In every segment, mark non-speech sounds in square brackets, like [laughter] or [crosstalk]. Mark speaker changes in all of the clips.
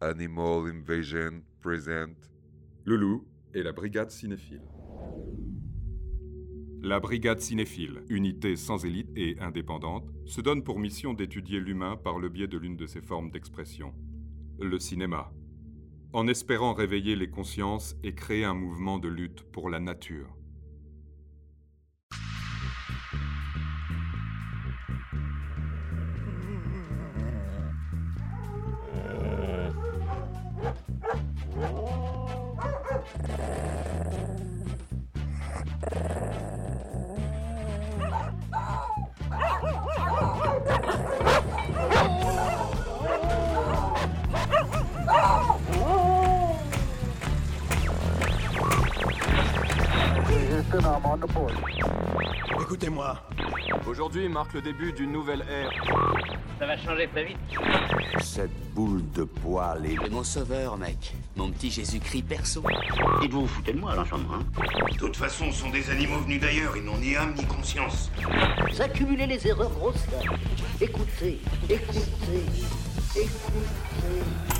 Speaker 1: Animal Invasion present
Speaker 2: Le et la Brigade Cinéphile. La Brigade Cinéphile, unité sans élite et indépendante, se donne pour mission d'étudier l'humain par le biais de l'une de ses formes d'expression, le cinéma, en espérant réveiller les consciences et créer un mouvement de lutte pour la nature.
Speaker 3: Écoutez-moi.
Speaker 4: Aujourd'hui marque le début d'une nouvelle ère.
Speaker 5: Ça va changer très vite.
Speaker 3: Cette boule de poil est...
Speaker 6: C'est mon sauveur, mec. Mon petit Jésus-Christ perso.
Speaker 5: Et vous vous foutez de moi, l'enchantement, hein
Speaker 7: De toute façon, ce sont des animaux venus d'ailleurs, ils n'ont ni âme ni conscience.
Speaker 8: Vous accumulez les erreurs grossières. Écoutez, écoutez, écoutez.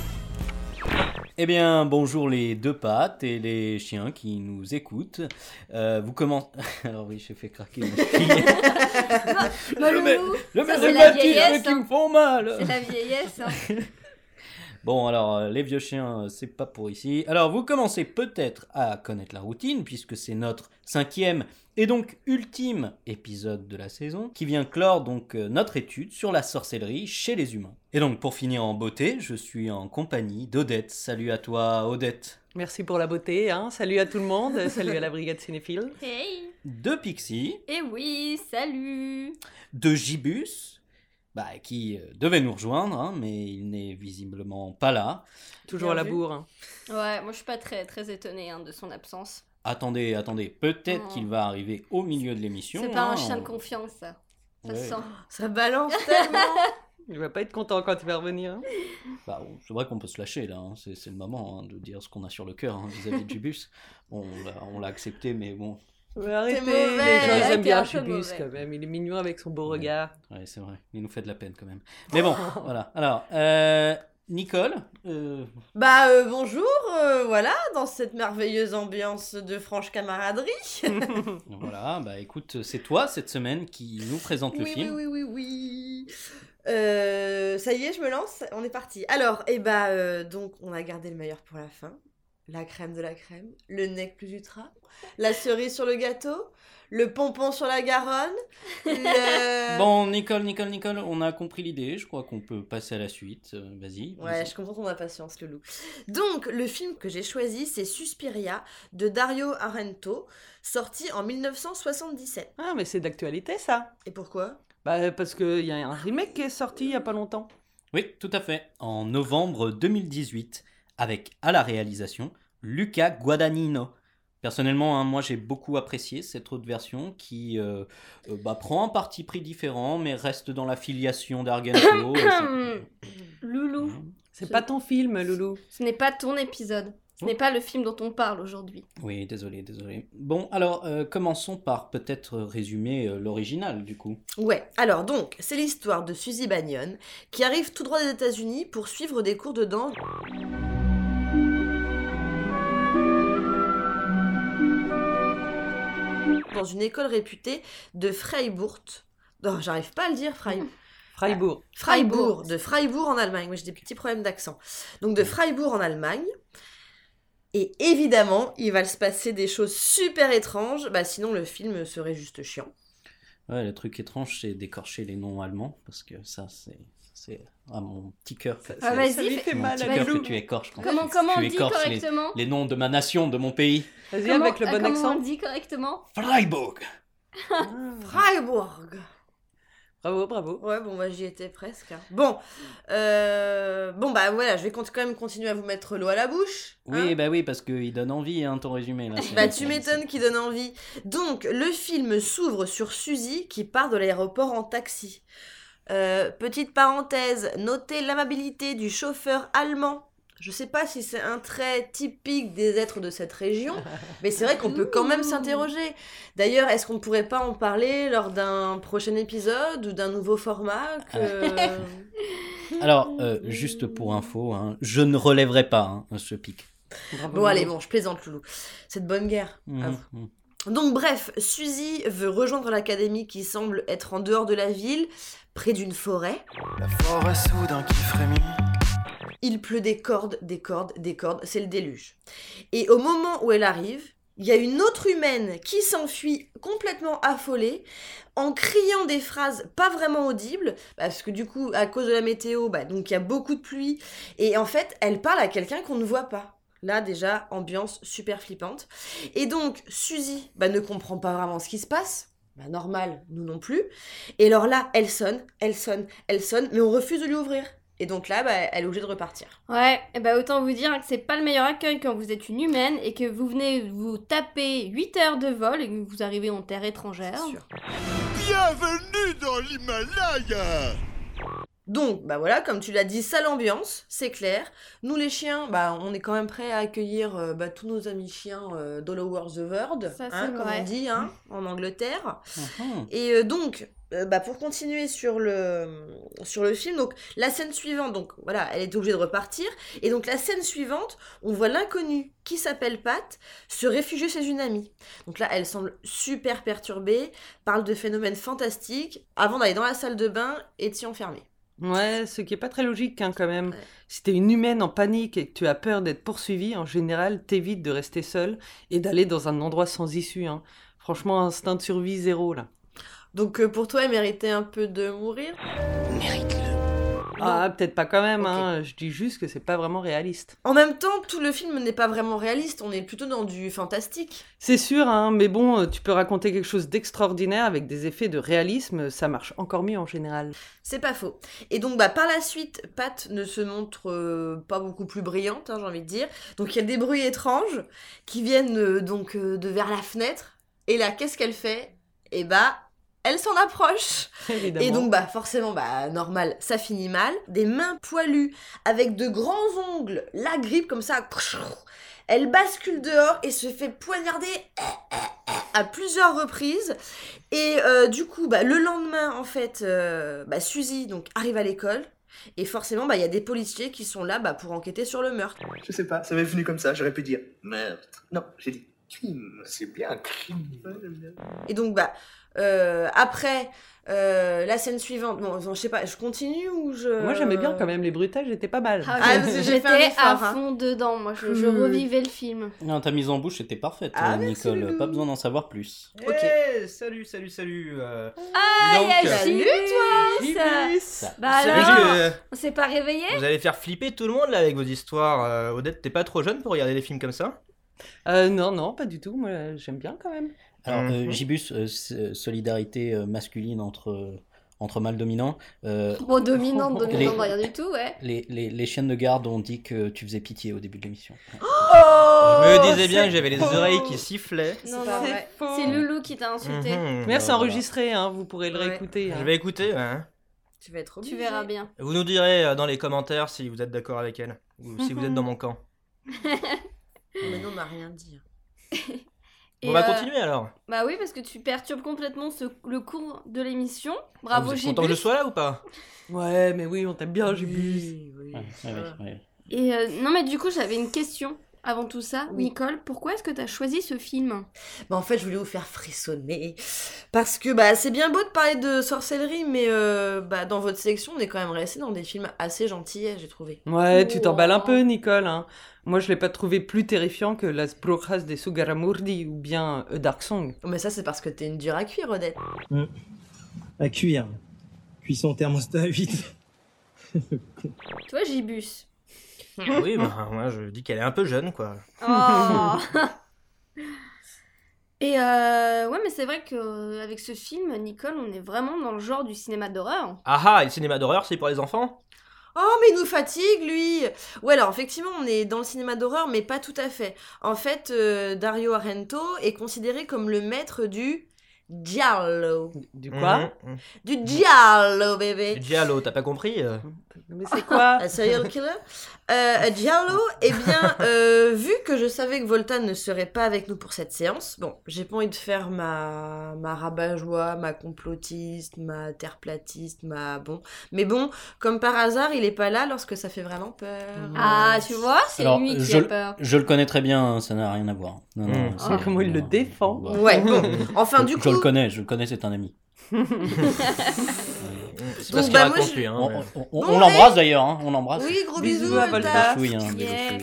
Speaker 9: Eh bien, bonjour les deux pattes et les chiens qui nous écoutent. Euh, vous commencez. [laughs] Alors oui, j'ai fait craquer mon.
Speaker 10: Bah,
Speaker 9: Le
Speaker 10: le
Speaker 9: mec-
Speaker 10: loup,
Speaker 9: le
Speaker 10: ça,
Speaker 9: mec
Speaker 10: c'est
Speaker 9: de
Speaker 10: la
Speaker 9: bâtisse,
Speaker 10: vieillesse,
Speaker 9: qui
Speaker 10: hein.
Speaker 9: me font mal.
Speaker 10: C'est la vieillesse. hein. [laughs]
Speaker 9: Bon, alors, euh, les vieux chiens, euh, c'est pas pour ici. Alors, vous commencez peut-être à connaître la routine, puisque c'est notre cinquième et donc ultime épisode de la saison, qui vient clore donc euh, notre étude sur la sorcellerie chez les humains. Et donc, pour finir en beauté, je suis en compagnie d'Odette. Salut à toi, Odette.
Speaker 11: Merci pour la beauté, hein. salut à tout le monde, [laughs] salut à la brigade cinéphile.
Speaker 10: Hey
Speaker 9: De Pixie,
Speaker 10: Et oui, salut
Speaker 9: de Gibus, bah, qui euh, devait nous rejoindre, hein, mais il n'est visiblement pas là.
Speaker 11: Toujours à la
Speaker 10: vu.
Speaker 11: bourre. hein.
Speaker 10: Ouais, moi je suis pas très, très étonnée hein, de son absence.
Speaker 9: Attendez, attendez, peut-être
Speaker 10: Oh.
Speaker 9: qu'il va arriver au milieu de l'émission.
Speaker 10: C'est pas
Speaker 9: hein,
Speaker 10: un chien de
Speaker 9: on-
Speaker 10: confiance, ça. Ça
Speaker 9: Ouais.
Speaker 10: se sent. [laughs]
Speaker 11: Ça balance tellement [laughs] Il va pas être content quand il va revenir. hein.
Speaker 9: Bah, c'est vrai qu'on peut se lâcher là, hein, c'est le moment hein, de dire ce qu'on a sur le cœur hein, vis-à-vis de Jibus. [laughs] Bon, on l'a- accepté, mais bon,
Speaker 11: Mais arrêtez,
Speaker 10: mauvais,
Speaker 11: les gens
Speaker 10: ouais,
Speaker 11: aiment bien
Speaker 10: mauvais.
Speaker 11: quand même, il est mignon avec son beau regard.
Speaker 9: ouais, c'est vrai, il nous fait de la peine quand même. Mais bon, voilà. Alors, euh, Nicole, euh,
Speaker 12: Bah euh, bonjour, euh, voilà, dans cette merveilleuse ambiance de franche camaraderie. [laughs]
Speaker 9: voilà, bah écoute, c'est toi cette semaine qui nous présente le
Speaker 12: oui,
Speaker 9: film.
Speaker 12: oui, oui, oui, oui. Ça y est, je me lance, on est parti. Alors, et bah euh, donc on a gardé le meilleur pour la fin. La crème de la crème, le nec plus ultra, la cerise sur le gâteau, le pompon sur la Garonne, le... [laughs]
Speaker 9: Bon, Nicole, Nicole, Nicole, on a compris l'idée, je crois qu'on peut passer à la suite. Euh, Vas-y.
Speaker 12: Ouais, je comprends ton impatience, le loup. Donc, le film que j'ai choisi, c'est Suspiria de Dario Argento, sorti en 1977.
Speaker 11: Ah mais c'est d'actualité ça
Speaker 12: Et pourquoi?
Speaker 11: Bah parce qu'il y a un remake qui est sorti il y a pas longtemps.
Speaker 9: Oui, tout à fait. En novembre 2018, avec à la réalisation Luca Guadagnino. Personnellement, hein, moi j'ai beaucoup apprécié cette autre version qui euh, euh, bah, prend un parti pris différent, mais reste dans la filiation d'Argento. [coughs]
Speaker 10: Loulou,
Speaker 11: C'est pas ton film, Loulou.
Speaker 10: ce n'est pas ton épisode. Ce n'est pas le film dont on parle aujourd'hui.
Speaker 9: Oui, désolé, désolé. Bon, alors euh, commençons par peut-être résumer euh, l'original du coup.
Speaker 12: Ouais, alors donc, c'est l'histoire de Suzy Bagnon, qui arrive tout droit des États-Unis pour suivre des cours de danse. Dans une école réputée de Freiburg. Non, j'arrive pas à le dire, Freiburg.
Speaker 11: Freiburg.
Speaker 12: Freiburg, de Freiburg en Allemagne. Moi, j'ai des petits problèmes d'accent. Donc, de Freiburg en Allemagne. Et évidemment, il va se passer des choses super étranges. Bah, sinon, le film serait juste chiant.
Speaker 9: Ouais, le truc étrange, c'est d'écorcher les noms allemands, parce que ça, c'est c'est à mon petit cœur.
Speaker 10: Ah, vas-y,
Speaker 11: Ça lui
Speaker 10: fais-
Speaker 11: fait
Speaker 9: mon
Speaker 11: mal
Speaker 9: petit
Speaker 11: à
Speaker 9: cœur que tu écorches quand
Speaker 10: Comment,
Speaker 9: tu-
Speaker 10: comment
Speaker 9: tu
Speaker 10: on dit
Speaker 9: les,
Speaker 10: correctement
Speaker 9: les noms de ma nation, de mon pays.
Speaker 11: Vas-y
Speaker 10: Comment-
Speaker 11: avec le
Speaker 10: euh,
Speaker 11: bon
Speaker 10: comment
Speaker 11: accent.
Speaker 10: on dit correctement
Speaker 9: Freiburg
Speaker 11: Ah. [laughs]
Speaker 12: Freiburg
Speaker 11: Bravo, bravo.
Speaker 12: Ouais, bon, moi, j'y étais presque. hein. Bon, euh, bon, bah voilà, je vais quand même continuer à vous mettre l'eau à la bouche.
Speaker 9: Oui,
Speaker 12: hein.
Speaker 9: bah oui, parce qu'il donne envie, hein, ton résumé. Là, [laughs]
Speaker 12: Bah, tu m'étonnes qui donne envie. Donc, le film s'ouvre sur Suzy qui part de l'aéroport en taxi. Euh, petite parenthèse, notez l'amabilité du chauffeur allemand Je sais pas si c'est un trait typique des êtres de cette région, [laughs] mais c'est vrai qu'on peut quand même s'interroger. D'ailleurs, est-ce qu'on ne pourrait pas en parler lors d'un prochain épisode ou d'un nouveau format que... [laughs]
Speaker 9: Alors, euh, juste pour info, hein, je ne relèverai pas hein, ce pic.
Speaker 12: Bon, allez, bon, je plaisante, Loulou. C'est de bonne guerre. à vous.
Speaker 9: mhm.
Speaker 12: Donc bref, Suzy veut rejoindre l'académie qui semble être en dehors de la ville, près d'une forêt.
Speaker 13: La forêt soudain qui frémit.
Speaker 12: Il pleut des cordes, des cordes, des cordes, c'est le déluge. Et au moment où elle arrive, il y a une autre humaine qui s'enfuit complètement affolée, en criant des phrases pas vraiment audibles, parce que du coup, à cause de la météo, bah, donc il y a beaucoup de pluie, et en fait, elle parle à quelqu'un qu'on ne voit pas. Là, déjà, ambiance super flippante. Et donc, Suzy bah, ne comprend pas vraiment ce qui se passe. Bah, normal, nous non plus. Et alors là, elle sonne, elle sonne, elle sonne, mais on refuse de lui ouvrir. Et donc là, bah, elle est obligée de repartir.
Speaker 10: Ouais, et bah autant vous dire que c'est pas le meilleur accueil quand vous êtes une humaine et que vous venez vous taper 8 heures de vol et que vous arrivez en terre étrangère.
Speaker 14: Bienvenue dans l'Himalaya
Speaker 12: Donc, bah voilà, comme tu l'as dit, sale ambiance, c'est clair. Nous les chiens, bah on est quand même prêts à accueillir euh, bah, tous nos amis chiens euh, all over the world,
Speaker 10: Ça,
Speaker 12: hein, comme
Speaker 10: vrai.
Speaker 12: on dit, hein, en Angleterre.
Speaker 9: Mhm.
Speaker 12: Et euh, donc, euh, bah, pour continuer sur le, sur le film, donc la scène suivante, donc voilà, elle est obligée de repartir. Et donc la scène suivante, on voit l'inconnu qui s'appelle Pat se réfugier chez une amie. Donc là, elle semble super perturbée, parle de phénomènes fantastiques, avant d'aller dans la salle de bain et de s'y enfermer.
Speaker 11: Ouais, ce qui est pas très logique hein, quand même. Si t'es une humaine en panique et que tu as peur d'être poursuivie, en général, t'évites de rester seule et d'aller dans un endroit sans issue. hein. Franchement, instinct de survie zéro là.
Speaker 12: Donc euh, pour toi, elle méritait un peu de mourir?
Speaker 11: Ah, peut-être pas quand même, hein. je dis juste que c'est pas vraiment réaliste.
Speaker 12: En même temps, tout le film n'est pas vraiment réaliste, on est plutôt dans du fantastique.
Speaker 11: C'est sûr, hein, mais bon, euh, tu peux raconter quelque chose d'extraordinaire avec des effets de réalisme, ça marche encore mieux en général.
Speaker 12: C'est pas faux. Et donc, bah, par la suite, Pat ne se montre euh, pas beaucoup plus brillante, hein, j'ai envie de dire. Donc, il y a des bruits étranges qui viennent euh, donc euh, de vers la fenêtre. Et là, qu'est-ce qu'elle fait? Eh bah, elle s'en approche. [laughs]
Speaker 11: Évidemment.
Speaker 12: Et donc, bah, forcément, bah, normal, ça finit mal. Des mains poilues avec de grands ongles, la grippe comme ça. Elle bascule dehors et se fait poignarder à plusieurs reprises. Et euh, du coup, bah, le lendemain, en fait, euh, bah, Suzy donc, arrive à l'école. Et forcément, bah, il y a des policiers qui sont là bah, pour enquêter sur le meurtre.
Speaker 15: Je sais pas, ça m'est venu comme ça, j'aurais pu dire meurtre. Non, j'ai dit crime, c'est bien un crime.
Speaker 12: Et donc, bah, euh, après, euh, la scène suivante, bon, je sais pas, je continue ou je.
Speaker 11: Moi j'aimais bien quand même, les bruitages étaient pas mal.
Speaker 12: Ah, que un
Speaker 10: J'étais à
Speaker 12: hein.
Speaker 10: fond dedans, moi je, je
Speaker 12: Hmm.
Speaker 10: revivais le film.
Speaker 9: Non, ta mise en bouche était parfaite,
Speaker 12: Ah, merci,
Speaker 9: Nicole. Pas besoin d'en savoir plus.
Speaker 16: Eh, salut, salut, salut. euh,
Speaker 10: Ah,
Speaker 16: donc,
Speaker 10: y a
Speaker 16: euh,
Speaker 10: Gibus
Speaker 16: Gibus.
Speaker 10: Bah alors,
Speaker 16: vrai
Speaker 10: on s'est pas réveillé?
Speaker 16: Vous allez faire flipper tout le monde là avec vos histoires. Euh, Odette, t'es pas trop jeune pour regarder des films comme ça?
Speaker 11: Euh, non, non, pas du tout, moi j'aime bien quand même.
Speaker 9: Alors, euh,
Speaker 16: Mhm.
Speaker 9: Gibus, euh, c- solidarité euh, masculine entre, euh, entre mâles dominants. euh,
Speaker 10: Bon, dominante, [laughs] dominante,
Speaker 9: Les-
Speaker 10: rien du tout, ouais.
Speaker 9: les, les, les chiennes de garde ont dit que tu faisais pitié au début de l'émission.
Speaker 12: Oh,
Speaker 16: Je me disais bien que j'avais les oreilles qui sifflaient.
Speaker 10: C'est Loulou qui t'a insulté.
Speaker 11: Mais c'est
Speaker 16: bah,
Speaker 11: enregistré, hein, vous pourrez le
Speaker 12: Ouais.
Speaker 11: réécouter. hein.
Speaker 16: Je vais écouter. ouais, hein.
Speaker 12: Tu vas être
Speaker 10: Tu
Speaker 12: obligé.
Speaker 10: verras bien.
Speaker 16: Vous nous direz euh, dans les commentaires si vous êtes d'accord avec elle ou si vous êtes dans [laughs] mon camp.
Speaker 12: Mais non, on n'a rien dit. [laughs]
Speaker 10: Et,
Speaker 16: On va
Speaker 10: euh,
Speaker 16: continuer alors.
Speaker 10: Bah oui, parce que tu perturbes complètement ce- le cours de l'émission. Bravo,
Speaker 16: vous êtes
Speaker 10: Gibus.
Speaker 16: content que je sois là ou pas?
Speaker 11: Ouais, mais oui, on t'aime bien, j'ai.
Speaker 12: Oui, oui.
Speaker 9: Ouais, ouais, ouais, ouais.
Speaker 10: Et euh, non, mais du coup, j'avais une question avant tout ça.
Speaker 12: Oui.
Speaker 10: Nicole, pourquoi est-ce que t'as choisi ce film?
Speaker 12: Bah, en fait, je voulais vous faire frissonner. Parce que bah, c'est bien beau de parler de sorcellerie, mais euh, bah, dans votre sélection, on est quand même resté dans des films assez gentils, j'ai trouvé.
Speaker 11: Ouais, tu t'emballes un peu, Nicole. Hein. Moi, je l'ai pas trouvé plus terrifiant que Las Brujas de Sugaramurdi ou bien A Dark Song.
Speaker 12: Mais ça, c'est parce que t'es une dure à cuire, Odette.
Speaker 17: À cuire. Cuisson thermostat 8.
Speaker 10: Toi, Gibus.
Speaker 16: Oui, [laughs] bah, moi je dis qu'elle est un peu jeune quoi.
Speaker 10: Oh [laughs] Et euh, ouais, mais c'est vrai que avec ce film, Nicole, on est vraiment dans le genre du cinéma d'horreur.
Speaker 16: Ah ah, et le cinéma d'horreur c'est pour les enfants?
Speaker 12: Oh, mais il nous fatigue, lui Ouais, alors, effectivement, on est dans le cinéma d'horreur, mais pas tout à fait. En fait, euh, Dario Argento est considéré comme le maître du giallo.
Speaker 11: Du quoi?
Speaker 16: Mhm.
Speaker 12: Du giallo, bébé
Speaker 16: Du Giallo, t'as pas compris euh?
Speaker 11: Mais c'est quoi [laughs]
Speaker 12: Un serial killer euh, Giallo, eh bien, [laughs] euh, vu que je savais que Volta ne serait pas avec nous pour cette séance, bon, j'ai pas envie de faire ma, ma rabat-joie, ma complotiste, ma terre-platiste, ma... Bon, mais bon, comme par hasard, il est pas là lorsque ça fait vraiment peur.
Speaker 10: Ah, tu vois, c'est lui qui
Speaker 9: je,
Speaker 10: a peur.
Speaker 9: je le connais très bien, hein, ça n'a rien à voir. Non, non,
Speaker 11: Ah,
Speaker 9: c'est-
Speaker 11: comment il le défend.
Speaker 12: Ouais, bon, [laughs] enfin, du
Speaker 9: je
Speaker 12: coup...
Speaker 9: le connais, je le connais, c'est un ami.
Speaker 16: C'est pas ce qu'il raconte lui. Hein,
Speaker 9: On, l'embrasse d'ailleurs, hein, on l'embrasse.
Speaker 12: Oui, gros
Speaker 11: Bisous à
Speaker 12: Volta.
Speaker 9: Hein.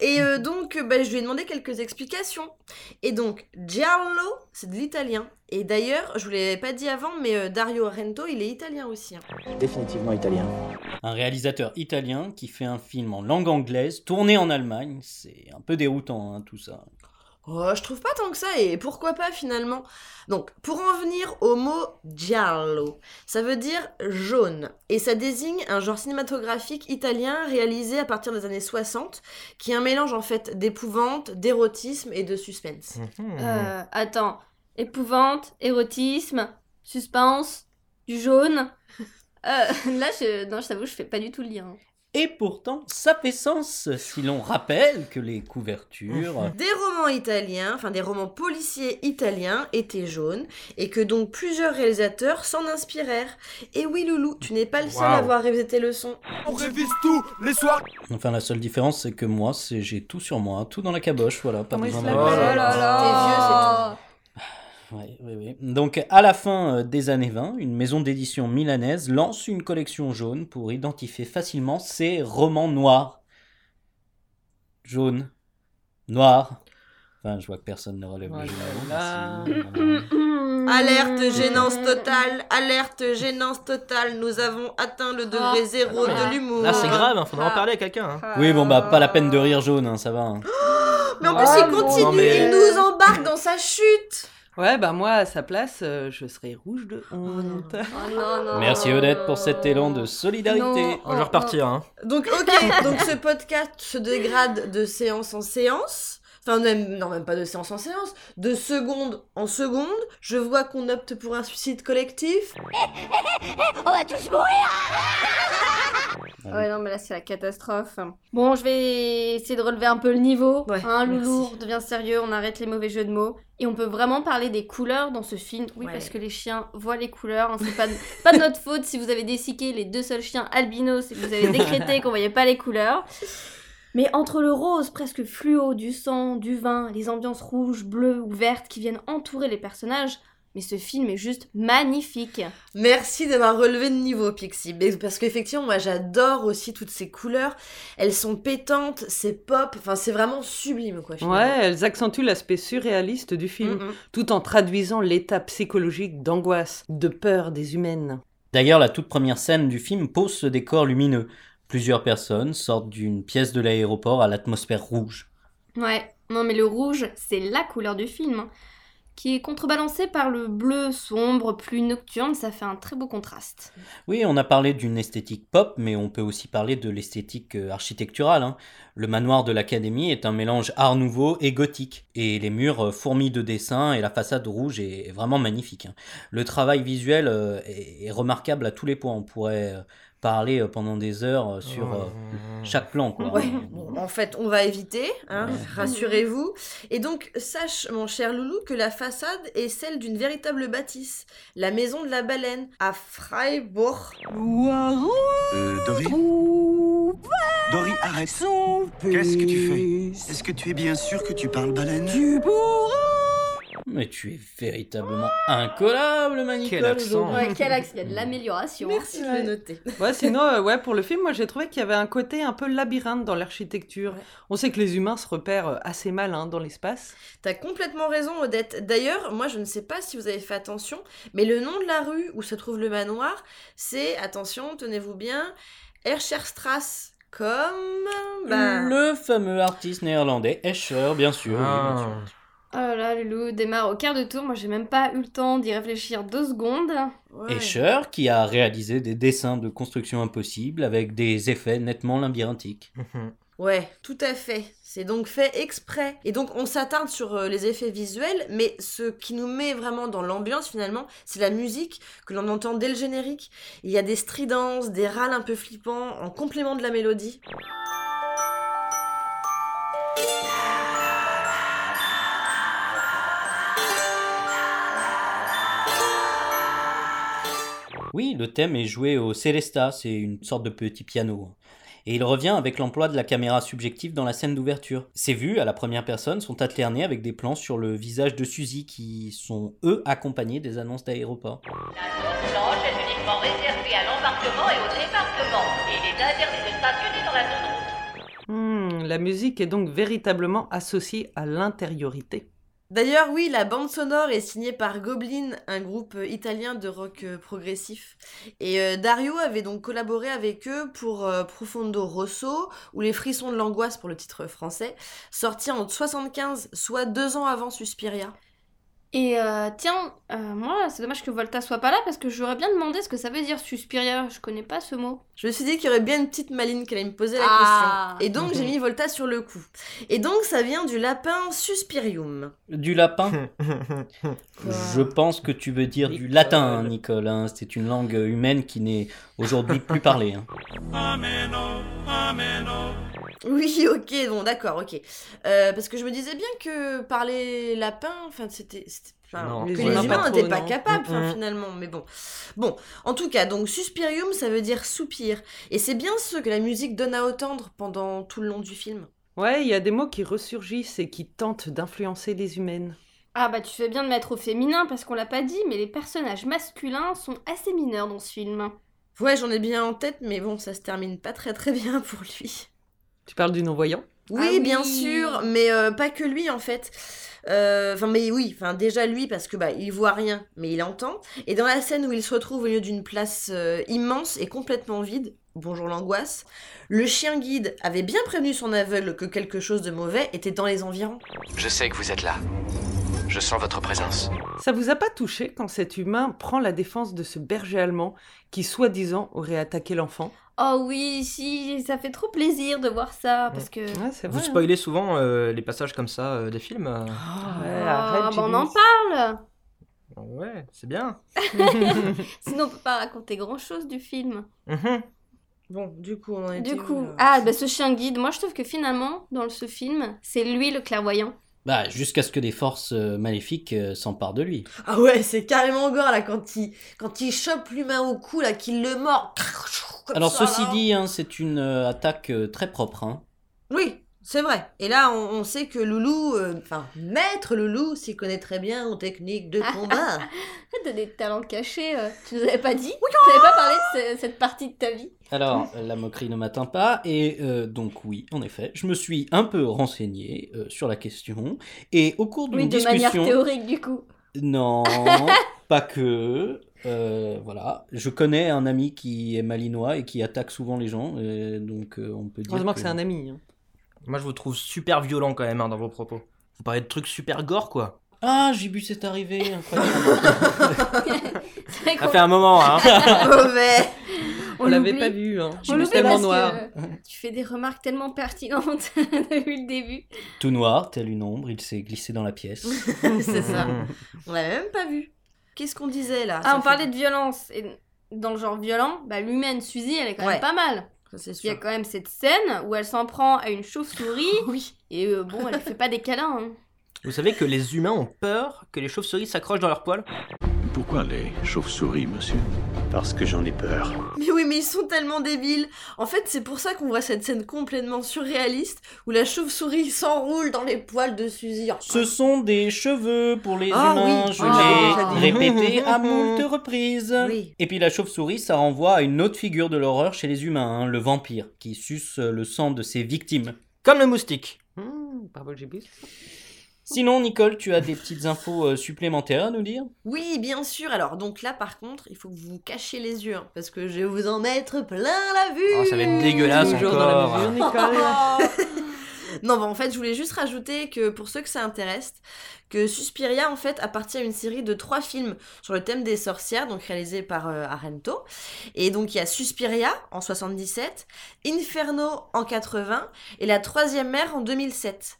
Speaker 12: Et euh, donc, bah, je lui ai demandé quelques explications. Et donc, Giallo, c'est de l'italien. Et d'ailleurs, je vous l'avais pas dit avant, mais euh, Dario Argento, il est italien aussi. hein.
Speaker 17: Définitivement italien.
Speaker 9: Un réalisateur italien qui fait un film en langue anglaise, tourné en Allemagne, c'est un peu déroutant hein, tout ça.
Speaker 12: Oh, je trouve pas tant que ça, et pourquoi pas finalement Donc, pour en venir au mot giallo, ça veut dire jaune, et ça désigne un genre cinématographique italien réalisé à partir des années 60, qui est un mélange en fait d'épouvante, d'érotisme et de suspense.
Speaker 16: Mhm.
Speaker 10: Euh, attends, épouvante, érotisme, suspense, du jaune? Euh, [laughs] là, je, non, je t'avoue, je fais pas du tout le lien.
Speaker 9: Et pourtant, ça fait sens si l'on rappelle que les couvertures...
Speaker 12: Des romans italiens, enfin des romans policiers italiens étaient jaunes et que donc plusieurs réalisateurs s'en inspirèrent. Et oui Loulou, tu n'es pas le seul à avoir révisé tes leçons.
Speaker 14: On révise tout, les soirs
Speaker 9: Enfin, la seule différence, c'est que moi, c'est j'ai tout sur moi, tout dans la caboche, voilà, pas besoin de...
Speaker 16: Oh là là.
Speaker 12: T'es vieux, c'est tout.
Speaker 9: Ouais, ouais, ouais. Donc, à la fin euh, des années 20, une maison d'édition milanaise lance une collection jaune pour identifier facilement ses romans noirs. Jaune, noir. Enfin, je vois que personne ne relève le
Speaker 11: Voilà.
Speaker 9: jeu.
Speaker 12: Alerte gênance totale, alerte gênance totale, nous avons atteint le degré zéro
Speaker 16: Ah,
Speaker 12: de l'humour.
Speaker 16: Là, c'est grave, hein, faudra en parler à quelqu'un. hein.
Speaker 9: Oui, bon, bah, pas la peine de rire jaune, hein, ça va. hein.
Speaker 12: Mais en plus
Speaker 11: Ah,
Speaker 12: il continue,
Speaker 16: non, mais-
Speaker 12: il nous embarque dans sa chute.
Speaker 11: Ouais, bah moi, à sa place, euh, je serais rouge de honte.
Speaker 10: Oh non, [laughs] non.
Speaker 9: Merci Odette pour cet élan de solidarité.
Speaker 10: Non.
Speaker 16: On va repartir. Hein.
Speaker 12: Donc ok, donc ce podcast se dégrade de séance en séance. Enfin, même, non, même pas de séance en séance, de seconde en seconde. Je vois qu'on opte pour un suicide collectif.
Speaker 8: On va tous mourir
Speaker 10: Ouais, non, mais là, c'est la catastrophe. Bon, je vais essayer de relever un peu le niveau.
Speaker 12: Ouais,
Speaker 10: hein, Loulou,
Speaker 12: merci.
Speaker 10: devient sérieux, on arrête les mauvais jeux de mots. Et on peut vraiment parler des couleurs dans ce film. Oui,
Speaker 12: Ouais.
Speaker 10: parce que les chiens voient les couleurs. hein, c'est pas, de- [laughs] pas de notre faute si vous avez dessiqué les deux seuls chiens albinos et que vous avez [laughs] décrété qu'on voyait pas les couleurs. Mais entre le rose presque fluo du sang, du vin, les ambiances rouges, bleues ou vertes qui viennent entourer les personnages, mais ce film est juste magnifique.
Speaker 12: Merci d'avoir relevé le niveau, Pixie. Parce qu'effectivement, moi, j'adore aussi toutes ces couleurs. Elles sont pétantes, c'est pop. Enfin, c'est vraiment sublime, quoi. finalement.
Speaker 11: Ouais, elles accentuent l'aspect surréaliste du film,
Speaker 12: Mm, mm.
Speaker 11: tout en traduisant l'état psychologique d'angoisse, de peur des humaines.
Speaker 9: D'ailleurs, la toute première scène du film pose ce décor lumineux. Plusieurs personnes sortent d'une pièce de l'aéroport à l'atmosphère rouge.
Speaker 10: Ouais, non mais le rouge, c'est la couleur du film, hein, qui est contrebalancée par le bleu sombre, plus nocturne, ça fait un très beau contraste.
Speaker 9: Oui, on a parlé d'une esthétique pop, mais on peut aussi parler de l'esthétique euh, architecturale. hein. Le manoir de l'Académie est un mélange art nouveau et gothique, et les murs euh, fourmis de dessins et la façade rouge est vraiment magnifique. hein. Le travail visuel euh, est, remarquable à tous les points. On pourrait parler euh, pendant des heures euh, sur euh, chaque plan. Quoi.
Speaker 12: Ouais, bon, en fait, on va éviter, hein, rassurez-vous. Et donc, sache, mon cher Loulou, que la façade est celle d'une véritable bâtisse, la maison de la baleine, à Freiburg.
Speaker 3: Euh, Dory Dory, arrête Qu'est-ce que tu fais? Est-ce que tu es bien sûr que tu parles baleine?
Speaker 9: Mais tu es véritablement incollable, Manicole.
Speaker 16: Quel accent.
Speaker 10: Ouais, quel axe, il y a de l'amélioration.
Speaker 12: Merci de le noter. [laughs]
Speaker 11: Ouais, sinon, euh, ouais, pour le film, moi j'ai trouvé qu'il y avait un côté un peu labyrinthe dans l'architecture. On sait que les humains se repèrent euh, assez mal hein, dans l'espace.
Speaker 12: T'as complètement raison, Odette. D'ailleurs, moi, je ne sais pas si vous avez fait attention, mais le nom de la rue où se trouve le manoir, c'est, attention, tenez-vous bien, Escherstrasse. Comme. bah,
Speaker 9: Le fameux artiste néerlandais Escher, bien sûr. oui, bien sûr.
Speaker 10: Oh là là, Loulou démarre au quart de tour, moi j'ai même pas eu le temps d'y réfléchir deux secondes.
Speaker 12: ouais.
Speaker 9: Escher qui a réalisé des dessins de construction impossible avec des effets nettement labyrinthiques. [laughs]
Speaker 12: Ouais, tout à fait. C'est donc fait exprès. Et donc on s'attarde sur euh, les effets visuels, mais ce qui nous met vraiment dans l'ambiance finalement, c'est la musique que l'on entend dès le générique. Il y a des stridences, des râles un peu flippants en complément de la mélodie.
Speaker 9: Oui, le thème est joué au Celesta, c'est une sorte de petit piano. Et il revient avec l'emploi de la caméra subjective dans la scène d'ouverture. Ces vues à la première personne sont alternées avec des plans sur le visage de Suzy qui sont eux accompagnés des annonces d'aéroport.
Speaker 8: La zone blanche est uniquement réservée à l'embarquement et au débarquement. Il est interdit de stationner dans la zone rouge.
Speaker 11: Hmm, la musique est donc véritablement associée à l'intériorité.
Speaker 12: D'ailleurs, oui, la bande sonore est signée par Goblin, un groupe euh, italien de rock euh, progressif. Et euh, Dario avait donc collaboré avec eux pour Profondo Rosso, ou Les frissons de l'angoisse pour le titre français, sorti en 75, soit deux ans avant Suspiria.
Speaker 10: Et euh, tiens, euh, moi, c'est dommage que Volta soit pas là parce que j'aurais bien demandé ce que ça veut dire Suspiria. Je connais pas ce mot.
Speaker 12: Je me suis dit qu'il y aurait bien une petite maline qui allait me poser la
Speaker 10: Ah.
Speaker 12: question. Et donc, j'ai mis Volta sur le coup. Et donc, ça vient du lapin Suspirium.
Speaker 9: Du lapin [laughs] Je pense que tu veux dire du latin, hein, Nicole. hein. C'est une langue humaine qui n'est aujourd'hui plus parlée. hein.
Speaker 12: Oui, [laughs] ok, bon, d'accord, ok. Euh, parce que je me disais bien que parler lapin, enfin, c'était. c'était- enfin,
Speaker 16: Non.
Speaker 12: que
Speaker 11: Les humains,
Speaker 12: n'étaient pas capables, finalement, mais bon. Bon, en tout cas, donc suspirium, ça veut dire soupir. Et c'est bien ce que la musique donne à entendre pendant tout le long du film.
Speaker 11: Ouais, il y a des mots qui ressurgissent et qui tentent d'influencer les humaines.
Speaker 10: Ah bah tu fais bien de mettre au féminin parce qu'on l'a pas dit, mais les personnages masculins sont assez mineurs dans ce film.
Speaker 12: Ouais, j'en ai bien en tête, mais bon, ça se termine pas très très bien pour lui.
Speaker 11: Tu parles du non-voyant?
Speaker 12: Oui,
Speaker 10: Ah oui.
Speaker 12: bien sûr, mais euh, pas que lui en fait. Euh, Enfin, mais oui, enfin déjà lui parce que bah il voit rien, mais il entend. Et dans la scène où il se retrouve au milieu d'une place euh, immense et complètement vide, bonjour l'angoisse, le chien guide avait bien prévenu son aveugle que quelque chose de mauvais était dans les environs.
Speaker 18: Je sais que vous êtes là. Je sens votre présence.
Speaker 11: Ça vous a pas touché quand cet humain prend la défense de ce berger allemand qui, soi-disant, aurait attaqué l'enfant?
Speaker 10: Oh oui, si, ça fait trop plaisir de voir ça parce que.
Speaker 11: Ouais,
Speaker 16: Vous
Speaker 11: hein.
Speaker 16: spoilez souvent euh, les passages comme ça euh, des films euh.
Speaker 11: Ouais,
Speaker 10: Ah,
Speaker 11: arrête,
Speaker 10: bah, on en parle
Speaker 16: Ouais, c'est bien. [laughs]
Speaker 10: Sinon on peut pas raconter grand chose du film.
Speaker 16: Mhm.
Speaker 12: Bon, du coup, on en était
Speaker 10: Du coup, ah bah ce chien guide, moi je trouve que finalement, dans ce film, c'est lui le clairvoyant.
Speaker 9: Bah, jusqu'à ce que des forces euh, maléfiques euh, s'emparent de lui.
Speaker 12: Ah ouais, c'est carrément gore là quand il quand il chope l'humain au cou là, qu'il le mord. comme
Speaker 9: Alors,
Speaker 12: ça,
Speaker 9: ceci
Speaker 12: là.
Speaker 9: dit, hein, c'est une euh, attaque très propre. hein.
Speaker 12: Oui, c'est vrai. Et là, on, on sait que Loulou, euh, enfin, Maître Loulou, s'y connaît très bien en technique de combat. [laughs]
Speaker 10: T'as des talents cachés, euh, tu nous avais pas dit Tu n'avais pas parlé de ce- cette partie de ta vie
Speaker 9: Alors, la moquerie ne m'atteint pas, et euh, donc oui, en effet, je me suis un peu renseigné euh, sur la question, et au cours d'une
Speaker 10: Oui, de manière
Speaker 9: discussion...
Speaker 10: théorique du coup.
Speaker 9: Non, [laughs] pas que. euh, voilà, je connais un ami qui est malinois et qui attaque souvent les gens, et donc euh, on peut dire.
Speaker 11: Heureusement que c'est un ami. hein.
Speaker 16: Moi, je vous trouve super violent quand même hein, dans vos propos. Vous parlez de trucs super gore, quoi.
Speaker 9: Ah, Jibu [laughs] c'est arrivé, incroyable.
Speaker 16: Ça fait un moment, hein. [laughs]
Speaker 12: Mauvais.
Speaker 11: On l'avait pas vu. Hein.
Speaker 10: On
Speaker 11: Je suis
Speaker 10: l'oublie
Speaker 11: tellement
Speaker 10: parce
Speaker 11: noir.
Speaker 10: que tu fais des remarques tellement pertinentes [laughs] depuis le début.
Speaker 9: Tout noir, tel une ombre, il s'est glissé dans la pièce.
Speaker 12: c'est ça. On l'avait même pas vu. Qu'est-ce qu'on disait là?
Speaker 10: Ah,
Speaker 12: Ça
Speaker 10: on
Speaker 12: fait-
Speaker 10: parlait de violence. Et dans le genre violent, bah, l'humaine Suzy, elle est quand
Speaker 12: Ouais.
Speaker 10: même pas mal.
Speaker 12: Ça,
Speaker 10: Il y a quand même cette scène où elle s'en prend à une chauve-souris. [laughs]
Speaker 12: Oui.
Speaker 10: Et euh, bon, elle fait pas des câlins. hein.
Speaker 16: Vous savez que les humains ont peur que les chauves-souris s'accrochent dans leurs poils?
Speaker 19: Pourquoi les chauves-souris, monsieur Parce que j'en ai peur.
Speaker 12: Mais oui, mais ils sont tellement débiles. En fait, c'est pour ça qu'on voit cette scène complètement surréaliste où la chauve-souris [laughs] s'enroule dans les poils de Suzy.
Speaker 9: Ce sont des cheveux pour les
Speaker 12: Ah
Speaker 9: humains,
Speaker 12: oui.
Speaker 9: je
Speaker 12: Ah,
Speaker 9: l'ai répété à [laughs] moult reprises.
Speaker 12: Oui.
Speaker 9: Et puis la chauve-souris, ça renvoie à une autre figure de l'horreur chez les humains, hein, le vampire, qui suce le sang de ses victimes.
Speaker 16: Comme le moustique.
Speaker 11: Gibus.
Speaker 9: Sinon, Nicole, tu as des petites infos euh, supplémentaires à nous dire?
Speaker 12: Oui, bien sûr. Alors, donc là, par contre, il faut que vous vous cachiez les yeux, hein, parce que je vais vous en mettre plein la vue.
Speaker 16: Oh, ça va être dégueulasse
Speaker 11: Toujours dans la
Speaker 16: encore.
Speaker 11: mesure, [laughs] Nicole. [laughs]
Speaker 12: non, bah, en fait, je voulais juste rajouter que pour ceux que ça intéresse, que Suspiria en fait appartient à une série de trois films sur le thème des sorcières, donc réalisés par euh, Argento. Et donc il y a Suspiria en 77, Inferno en 80 et La Troisième Mère en 2007.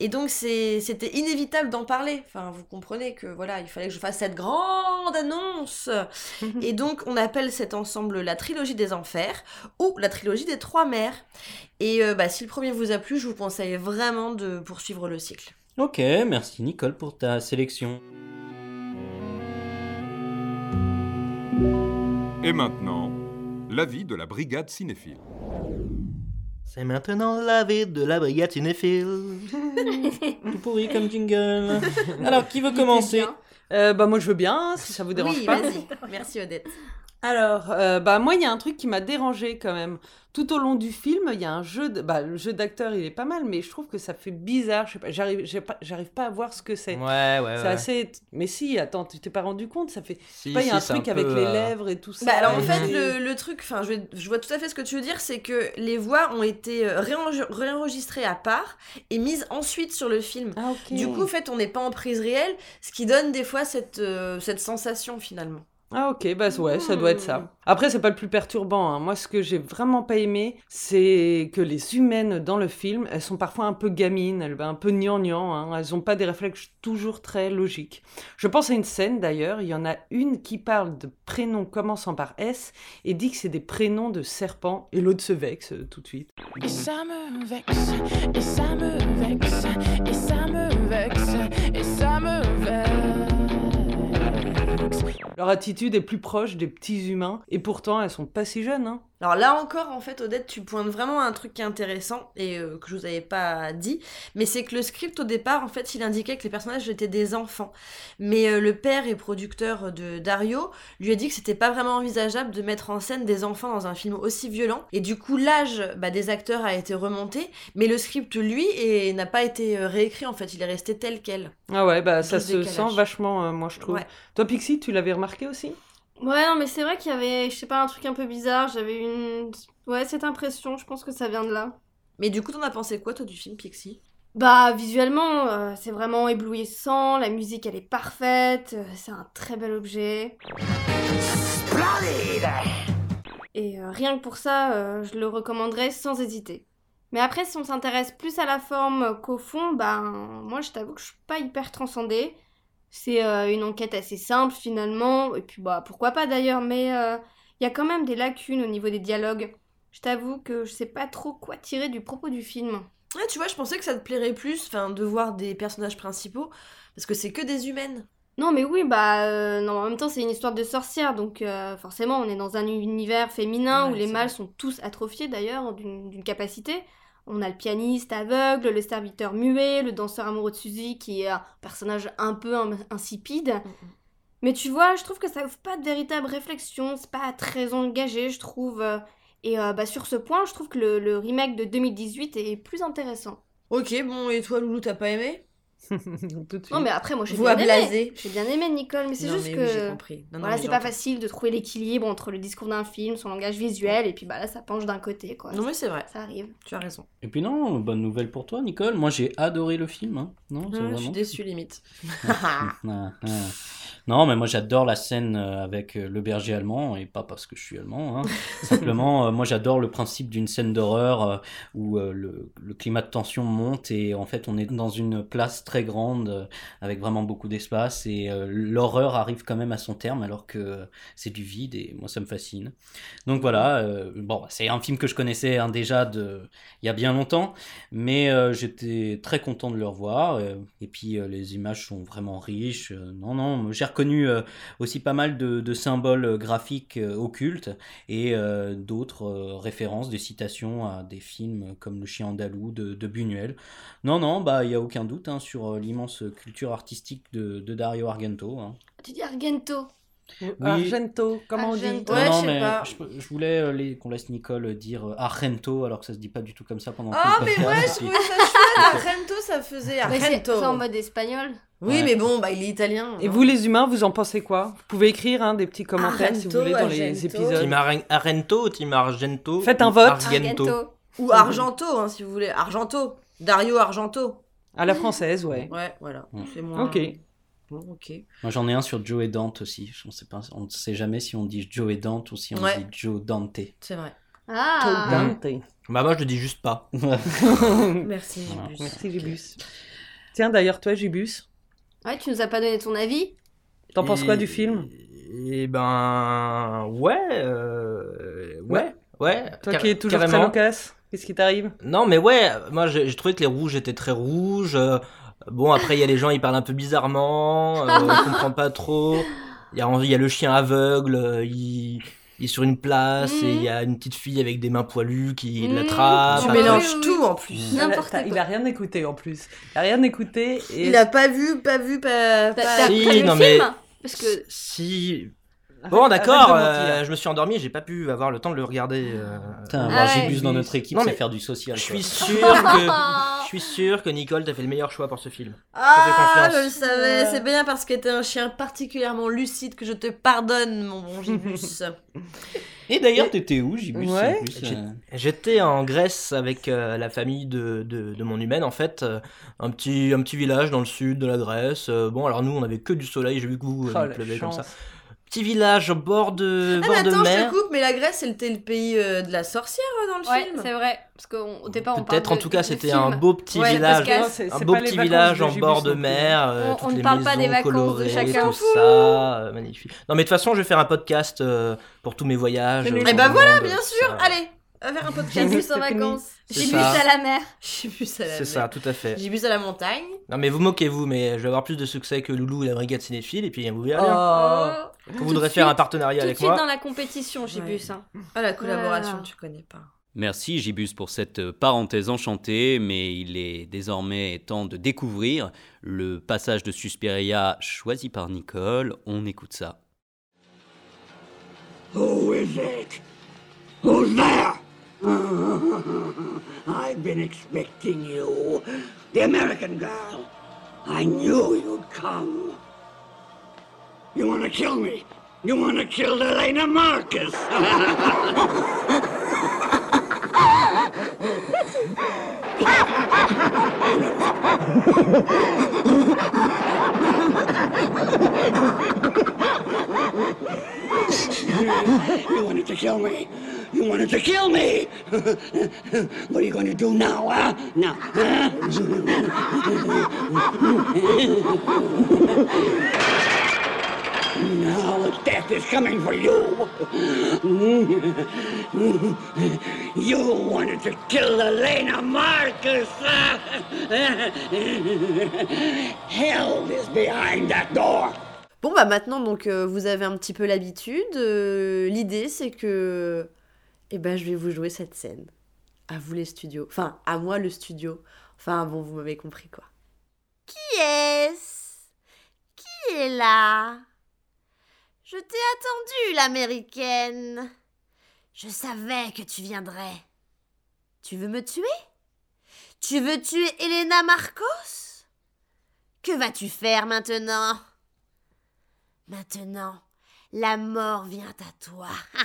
Speaker 12: Et donc c'était inévitable d'en parler. Enfin, vous comprenez que voilà, il fallait que je fasse cette grande annonce. [laughs] et donc on appelle cet ensemble la trilogie des enfers ou la trilogie des trois mères. Et euh, bah, si le premier vous a plu, je vous conseille vraiment de poursuivre le cycle.
Speaker 9: Ok, merci Nicole pour ta sélection.
Speaker 2: Et maintenant, l'avis de la brigade cinéphile.
Speaker 16: C'est maintenant la vie de la brigade cinéphile. [laughs]
Speaker 9: Tout pourri comme jingle. [laughs] Alors, qui veut commencer
Speaker 11: Euh, bah moi je veux bien, si ça vous dérange
Speaker 12: oui,
Speaker 11: pas.
Speaker 12: vas-y. Merci Odette.
Speaker 11: Alors, euh, bah moi il y a un truc qui m'a dérangé quand même. Tout au long du film, il y a un jeu, de... bah le jeu d'acteur il est pas mal, mais je trouve que ça fait bizarre. Je sais pas, j'arrive, j'ai pas- j'arrive pas à voir ce que c'est.
Speaker 16: Ouais, ouais,
Speaker 11: C'est
Speaker 16: ouais.
Speaker 11: assez. Mais si, attends, tu t'es pas rendu compte Ça fait. je sais
Speaker 16: Si,
Speaker 11: pas, il y a un
Speaker 16: si,
Speaker 11: truc
Speaker 16: un
Speaker 11: avec
Speaker 16: peu,
Speaker 11: les
Speaker 16: euh,
Speaker 11: lèvres et tout ça.
Speaker 12: Bah alors en
Speaker 11: et
Speaker 12: fait le, le truc, enfin je, vais- je vois tout à fait ce que tu veux dire, c'est que les voix ont été euh, réenre- réenregistrées à part et mises ensuite sur le film.
Speaker 11: Ah.
Speaker 12: Du coup en fait on n'est pas en prise réelle, ce qui donne des fois cette, euh, cette sensation finalement.
Speaker 11: Ah ok, bah ouais, ça doit être ça. Après, c'est pas le plus perturbant. hein. Moi, ce que j'ai vraiment pas aimé, c'est que les humaines dans le film, elles sont parfois un peu gamines, elles, un peu gnangnan, hein. elles ont pas des réflexes toujours très logiques. Je pense à une scène d'ailleurs, il y en a une qui parle de prénoms commençant par S et dit que c'est des prénoms de serpents, et l'autre se vexe euh, tout de suite.
Speaker 20: Et ça me vexe, et ça me vexe, et ça me vexe, et ça me vexe.
Speaker 11: Leur attitude est plus proche des petits humains, et pourtant elles sont pas si jeunes. Hein.
Speaker 12: Alors là encore, en fait, Odette, tu pointes vraiment un truc qui est intéressant et euh, que je vous avais pas dit, mais c'est que le script au départ, en fait, il indiquait que les personnages étaient des enfants. Mais euh, le père et producteur de Dario lui a dit que c'était pas vraiment envisageable de mettre en scène des enfants dans un film aussi violent. Et du coup, l'âge bah, des acteurs a été remonté, mais le script, lui, n'a pas été euh, réécrit, en fait, il est resté tel quel.
Speaker 11: Ah ouais, bah ça se
Speaker 12: décalage.
Speaker 11: sent vachement, euh, moi je trouve.
Speaker 12: Ouais.
Speaker 11: Toi Pixie, tu l'avais remarqué aussi?
Speaker 10: Ouais, non, mais c'est vrai qu'il y avait, je sais pas, un truc un peu bizarre. J'avais une. Ouais, cette impression, je pense que ça vient de là.
Speaker 12: Mais du coup, t'en as pensé quoi, toi, du film Pixie?
Speaker 10: Bah, visuellement, euh, c'est vraiment éblouissant, la musique elle est parfaite, euh, c'est un très bel objet. Et euh, rien que pour ça, euh, je le recommanderais sans hésiter. Mais après, si on s'intéresse plus à la forme qu'au fond, bah, moi je t'avoue que je suis pas hyper transcendée. C'est euh, une enquête assez simple finalement, et puis bah pourquoi pas d'ailleurs, mais euh, il y a quand même des lacunes au niveau des dialogues. Je t'avoue que je sais pas trop quoi tirer du propos du film.
Speaker 12: Ouais, tu vois, je pensais que ça te plairait plus, enfin, de voir des personnages principaux, parce que c'est que des humaines.
Speaker 10: Non, mais oui, bah, euh, non, en même temps, c'est une histoire de sorcière, donc euh, forcément, on est dans un univers féminin
Speaker 12: Ouais,
Speaker 10: où les mâles sont tous atrophiés d'ailleurs d'une capacité. On a le pianiste aveugle, le serviteur muet, le danseur amoureux de Suzy qui est un personnage un peu in- insipide. Mais tu vois, je trouve que ça ouvre pas de véritable réflexion, c'est pas très engagé, je trouve. euh, Et euh, bah, sur ce point, je trouve que le, le remake de 2018 est plus intéressant.
Speaker 12: Ok, bon, et toi, Loulou, t'as pas aimé? [laughs]
Speaker 11: Tout de suite.
Speaker 10: Non, mais après, moi, j'ai bien aimé. J'ai bien aimé Nicole, mais c'est juste
Speaker 12: mais
Speaker 10: que.
Speaker 12: oui, j'ai compris. Non, non,
Speaker 10: voilà, c'est pas facile de trouver l'équilibre entre le discours d'un film, son langage visuel, et puis bah là, ça penche d'un côté, quoi.
Speaker 12: Non, mais c'est vrai.
Speaker 10: Ça arrive.
Speaker 12: Tu as raison.
Speaker 9: Et puis non, bonne nouvelle pour toi, Nicole. Moi, j'ai adoré le film. hein. Non, c'est
Speaker 12: Ah, je
Speaker 9: vraiment-
Speaker 12: suis déçue, limite. [laughs]
Speaker 9: Ah, ah. Non, mais moi j'adore la scène euh, avec euh, le berger allemand, et pas parce que je suis allemand. hein. [laughs] Simplement, euh, moi j'adore le principe d'une scène d'horreur où le, le climat de tension monte et en fait on est dans une place très grande euh, avec vraiment beaucoup d'espace et euh, l'horreur arrive quand même à son terme alors que c'est du vide et moi ça me fascine. Donc voilà, euh, bon, c'est un film que je connaissais hein, déjà de il y a bien longtemps, mais j'étais très content de le revoir. et puis les images sont vraiment riches. non, non, j'ai reconnu aussi pas mal de, symboles graphiques occultes et d'autres références, des citations à des films comme Le Chien andalou de, de Buñuel. Non, non, bah il y a aucun doute hein, sur euh, l'immense culture artistique de, de Dario Argento. hein.
Speaker 10: Tu dis Argento.
Speaker 11: Argento, comment on dit
Speaker 10: Argento.
Speaker 9: Non,
Speaker 10: Ouais,
Speaker 9: non, mais
Speaker 10: pas.
Speaker 9: je, je voulais euh, les- qu'on laisse Nicole dire euh, Argento alors que ça se dit pas du tout comme ça pendant
Speaker 12: Ah,
Speaker 9: tout le
Speaker 12: mais ouais, je trouvais ça chouette. [laughs] Argento, ça faisait Argento.
Speaker 10: c'est en mode espagnol.
Speaker 12: Oui,
Speaker 9: Ouais.
Speaker 12: mais bon, bah, il est italien.
Speaker 11: Et
Speaker 12: non
Speaker 11: vous les humains, vous en pensez quoi? Vous pouvez écrire hein, des petits commentaires si vous
Speaker 12: Argento,
Speaker 11: voulez dans les
Speaker 12: Argento.
Speaker 11: épisodes.
Speaker 16: Team Arento, Team Argento.
Speaker 11: Faites un vote.
Speaker 16: Argento.
Speaker 12: Ou Argento, hein, si vous voulez. Argento. Dario Argento.
Speaker 11: À la française, ouais.
Speaker 12: Ouais, voilà.
Speaker 9: Mm.
Speaker 12: C'est moins.
Speaker 11: Ok.
Speaker 12: Bon, ok.
Speaker 9: Moi j'en ai un sur Joe et Dante aussi. Je ne sais pas, on ne sait jamais si on dit Joe et Dante ou si on
Speaker 12: Ouais.
Speaker 9: dit Joe Dante.
Speaker 12: C'est vrai.
Speaker 10: Ah
Speaker 11: Dante.
Speaker 16: Bah moi je le dis juste pas. [laughs]
Speaker 12: Merci,
Speaker 9: Voilà.
Speaker 12: Gibus.
Speaker 11: Merci, Gibus. Tiens, d'ailleurs, toi, Gibus,
Speaker 10: Ouais, tu nous as pas donné ton avis?
Speaker 11: T'en penses quoi du film?
Speaker 16: Eh ben ouais, euh, ouais, ouais.
Speaker 11: Toi
Speaker 16: car-
Speaker 11: qui es toujours très
Speaker 16: carrément.
Speaker 11: loquace, qu'est-ce qui t'arrive?
Speaker 16: Non, mais ouais, moi j'ai trouvé que les rouges étaient très rouges. euh, bon, après, il y a les gens, ils parlent un peu bizarrement, euh, [laughs] on comprend pas trop. Il y a, il y a le chien aveugle, euh, il, il est sur une place et il y a une petite fille avec des mains poilues qui
Speaker 10: Mhm.
Speaker 16: l'attrape.
Speaker 12: Tu
Speaker 10: Ah,
Speaker 12: mélanges tout
Speaker 10: oui.
Speaker 12: en plus.
Speaker 10: N'importe
Speaker 11: Il a rien écouté en plus. Il a rien écouté. Et...
Speaker 12: Il a pas vu, pas vu, pas. Pas-
Speaker 16: Si, non,
Speaker 10: le
Speaker 16: mais-
Speaker 10: Parce que
Speaker 16: Si. Bon, d'accord, euh, je me suis endormi, j'ai pas pu avoir le temps de le regarder. euh.
Speaker 9: Putain,
Speaker 10: Ah
Speaker 9: avoir
Speaker 10: ouais.
Speaker 9: Gibus dans notre équipe,
Speaker 16: Non,
Speaker 9: c'est
Speaker 16: mais
Speaker 9: faire du social.
Speaker 16: Je suis [laughs] sûr que. Je suis sûr que Nicole, t'as fait le meilleur choix pour ce film.
Speaker 12: Ah, je le savais. C'est bien parce que t'es un chien particulièrement lucide que je te pardonne, mon bon Gibus.
Speaker 9: Et d'ailleurs, t'étais où, Gibus
Speaker 11: Ouais.
Speaker 9: euh,
Speaker 16: J'étais en Grèce avec euh, la famille de, de, de mon humaine, en fait. euh, un, petit, un petit village dans le sud de la Grèce. Euh, bon, alors nous, on avait que du soleil. J'ai vu que vous, euh,
Speaker 11: Oh,
Speaker 16: pleuvait comme ça. Petit village au bord de,
Speaker 12: Ah,
Speaker 16: bord
Speaker 12: mais
Speaker 16: de
Speaker 12: attends, je
Speaker 16: mer.
Speaker 12: te coupe, mais la Grèce, c'était le pays euh, de la sorcière euh, dans le
Speaker 10: Ouais,
Speaker 12: film.
Speaker 10: c'est vrai. Parce qu'au départ, on parle
Speaker 16: Peut-être en
Speaker 10: de-
Speaker 16: tout cas,
Speaker 10: de
Speaker 16: c'était un beau petit
Speaker 10: Ouais,
Speaker 16: village. Un beau petit village
Speaker 11: de
Speaker 16: en bord de mer, euh,
Speaker 10: On-
Speaker 16: toutes
Speaker 10: on ne
Speaker 16: les
Speaker 10: parle pas des vacances de
Speaker 16: colorées,
Speaker 10: chacun.
Speaker 16: tout ça, euh, magnifique. Non mais de toute façon, je vais faire un podcast euh, pour tous mes voyages.
Speaker 11: Fais-le.
Speaker 16: euh,
Speaker 12: Eh
Speaker 16: dans
Speaker 12: bah voilà,
Speaker 16: monde,
Speaker 12: bien sûr. Allez, à faire un podcast.
Speaker 10: Gibus en
Speaker 11: C'est
Speaker 10: vacances.
Speaker 16: C'est
Speaker 10: Gibus à la mer. [laughs]
Speaker 12: Gibus à la
Speaker 16: C'est
Speaker 12: mer.
Speaker 16: ça, tout à fait.
Speaker 12: Gibus à la montagne.
Speaker 16: Non mais vous moquez-vous, mais je vais avoir plus de succès que Loulou et la brigade cinéphile, et puis vous verrez
Speaker 11: Oh.
Speaker 16: bien.
Speaker 10: Oh.
Speaker 16: Vous
Speaker 10: Tout
Speaker 16: voudrez
Speaker 10: de
Speaker 16: faire un partenariat
Speaker 10: Tout de
Speaker 16: avec
Speaker 10: suite
Speaker 16: moi.
Speaker 10: dans la compétition, Gibus.
Speaker 12: Ouais.
Speaker 10: hein.
Speaker 12: Ah, la collaboration,
Speaker 10: Voilà.
Speaker 12: tu connais pas.
Speaker 9: Merci Gibus pour cette parenthèse enchantée, mais il est désormais temps de découvrir le passage de Suspiria choisi par Nicole. On écoute ça.
Speaker 21: Who is it? Who's there? [laughs] I've been expecting you. The American girl. I knew you'd come. You want to kill me? You want to kill Elena Marcus? [laughs] you wanted to kill me. You wanted to kill me. [laughs] what are you going to do now, huh? Now, huh? [laughs] now death is coming for you. [laughs] you wanted to kill Elena Marcus. Hell is behind that door.
Speaker 12: Bon bah maintenant donc euh, vous avez un petit peu l'habitude. Euh, L'idée c'est que eh ben je vais vous jouer cette scène. À vous les studios. Enfin à moi le studio. Enfin bon vous m'avez compris quoi. Qui est-ce? Qui est là? Je t'ai attendu l'américaine. Je savais que tu viendrais. Tu veux me tuer? Tu veux tuer Elena Marcos? Que vas-tu faire maintenant? Maintenant, la mort vient à toi. [laughs]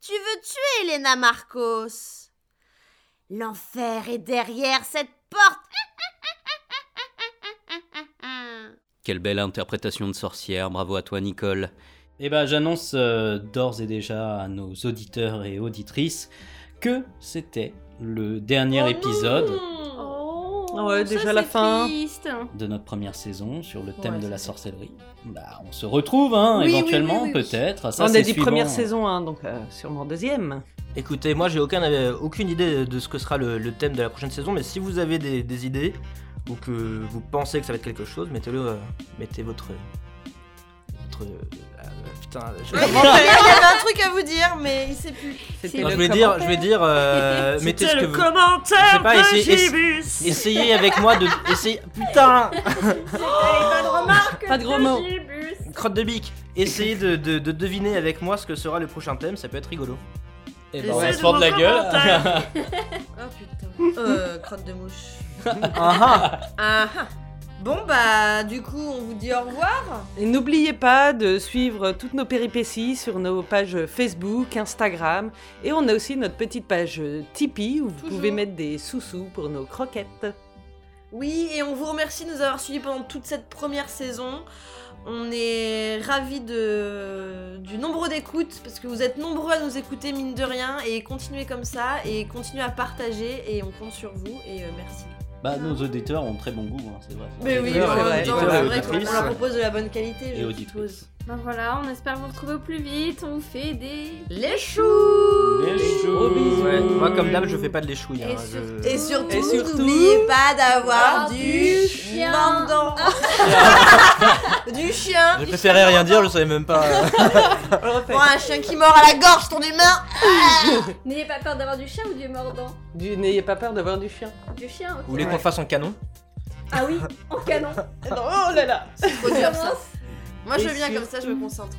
Speaker 12: tu veux tuer Elena Marcos? L'enfer est derrière cette porte. [laughs]
Speaker 9: Quelle belle interprétation de sorcière, bravo à toi Nicole. Eh ben j'annonce euh, d'ores et déjà à nos auditeurs et auditrices que c'était le dernier épisode
Speaker 10: Oh,
Speaker 11: Ouais,
Speaker 10: ça,
Speaker 11: déjà la fin.
Speaker 10: triste.
Speaker 9: de notre première saison sur le thème
Speaker 11: Ouais,
Speaker 9: de la sorcellerie. Bah on se retrouve hein,
Speaker 11: Oui,
Speaker 9: éventuellement
Speaker 11: oui, oui, oui.
Speaker 9: peut-être. Ça,
Speaker 11: On
Speaker 9: c'est
Speaker 11: a dit
Speaker 9: suivant.
Speaker 11: première saison, hein, donc euh, sûrement deuxième.
Speaker 16: Écoutez, moi j'ai aucun, euh, aucune idée de ce que sera le, le thème de la prochaine saison, mais si vous avez des, des idées ou que vous pensez que ça va être quelque chose, mettez-le, euh, mettez votre, votre, euh, putain, je,
Speaker 12: Il y avait un truc à vous dire, mais il sait plus.
Speaker 16: Non, je vais dire, je vais dire, euh, mettez ce que
Speaker 12: le
Speaker 16: vous.
Speaker 12: commentaire
Speaker 16: je sais pas, essayez, ess- essayez avec moi de, essayez, putain,
Speaker 10: Pas de remarque.
Speaker 11: Pas de gros mots.
Speaker 16: Crotte de bique, essayez de, de- de deviner avec moi ce que sera le prochain thème, ça peut être rigolo.
Speaker 9: Et
Speaker 12: ben,
Speaker 9: ben,
Speaker 12: on va se fendre la gueule. [laughs] Oh putain. Euh, crotte de mouche.
Speaker 16: Ah
Speaker 12: Ah ah. Bon, bah, du coup, on vous dit au revoir.
Speaker 11: Et n'oubliez pas de suivre toutes nos péripéties sur nos pages Facebook, Instagram. Et on a aussi notre petite page Tipeee où vous pouvez mettre des sous-sous pour nos croquettes.
Speaker 12: Oui, et on vous remercie de nous avoir suivis pendant toute cette première saison. On est ravis de... du nombre d'écoutes, parce que vous êtes nombreux à nous écouter, mine de rien, et continuez comme ça, et continuez à partager, et on compte sur vous, et euh, merci.
Speaker 9: Bah, nos auditeurs ont très bon goût, hein, c'est vrai.
Speaker 12: Mais oui,
Speaker 9: C'est vrai. et
Speaker 12: c'est
Speaker 9: auditrices.
Speaker 12: leur propose de la bonne qualité,
Speaker 9: Et
Speaker 12: je suppose.
Speaker 10: Ben voilà, on espère vous retrouver au plus vite. On vous fait des.
Speaker 12: Les choux
Speaker 9: Les choux.
Speaker 16: Ouais, moi, comme d'hab, je fais pas de l'échouille. hein, je-
Speaker 12: Et surtout,
Speaker 11: Et surtout-
Speaker 12: n'oubliez pas d'avoir du
Speaker 10: du chien. [laughs] [laughs]
Speaker 12: du chien.
Speaker 16: J'ai préféré rien dire, je savais même pas. [laughs]
Speaker 12: Pour un chien qui mord à la gorge, ton humain. [laughs]
Speaker 10: N'ayez pas peur d'avoir du chien ou du mordant
Speaker 11: Du- N'ayez pas peur d'avoir du chien.
Speaker 10: Du chien, ok.
Speaker 16: Vous voulez qu'on le fasse en canon
Speaker 10: Ah oui, en canon.
Speaker 12: Non, [laughs] oh là là, c'est trop dur ça. Moi, je
Speaker 11: Et
Speaker 12: viens
Speaker 11: sur-
Speaker 12: comme ça, je me concentre.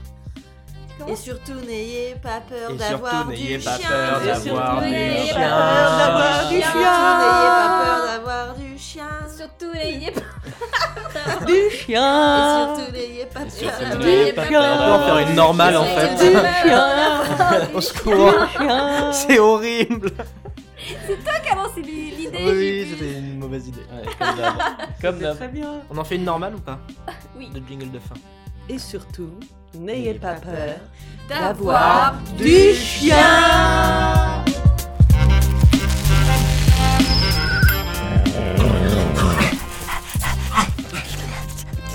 Speaker 12: Et surtout, n'ayez pas peur
Speaker 16: Et
Speaker 12: d'avoir
Speaker 16: surtout,
Speaker 12: du
Speaker 16: n'ayez pas
Speaker 12: chien.
Speaker 16: peur
Speaker 11: Et
Speaker 16: d'avoir
Speaker 11: surtout,
Speaker 16: du
Speaker 11: n'ayez pas peur d'avoir du
Speaker 12: Surtout,
Speaker 11: chien.
Speaker 12: n'ayez pas peur d'avoir du chien.
Speaker 10: Surtout, n'ayez pas
Speaker 11: Du
Speaker 12: Et
Speaker 11: chien.
Speaker 12: surtout, n'ayez pas
Speaker 9: Et surtout,
Speaker 12: peur
Speaker 9: n'ayez pas
Speaker 11: chien.
Speaker 9: peur
Speaker 16: On peut en faire une normale en fait. [laughs]
Speaker 11: Du chien.
Speaker 16: Au secours.
Speaker 11: chien.
Speaker 16: C'est horrible.
Speaker 10: C'est toi qui as lancé l'idée.
Speaker 16: Oui, c'était une mauvaise idée.
Speaker 9: Ouais, comme d'hab. Comme
Speaker 11: C'est
Speaker 9: d'hab.
Speaker 11: très bien.
Speaker 16: On en fait une normale ou pas
Speaker 10: Oui.
Speaker 16: De jingle de fin.
Speaker 11: Et surtout, n'ayez pas peur
Speaker 10: D'avoir
Speaker 11: du chien.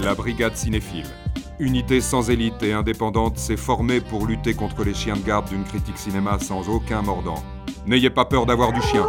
Speaker 2: La Brigade Cinéphile. Unité sans élite et indépendante s'est formée pour lutter contre les chiens de garde d'une critique cinéma sans aucun mordant. N'ayez pas peur d'avoir du chien.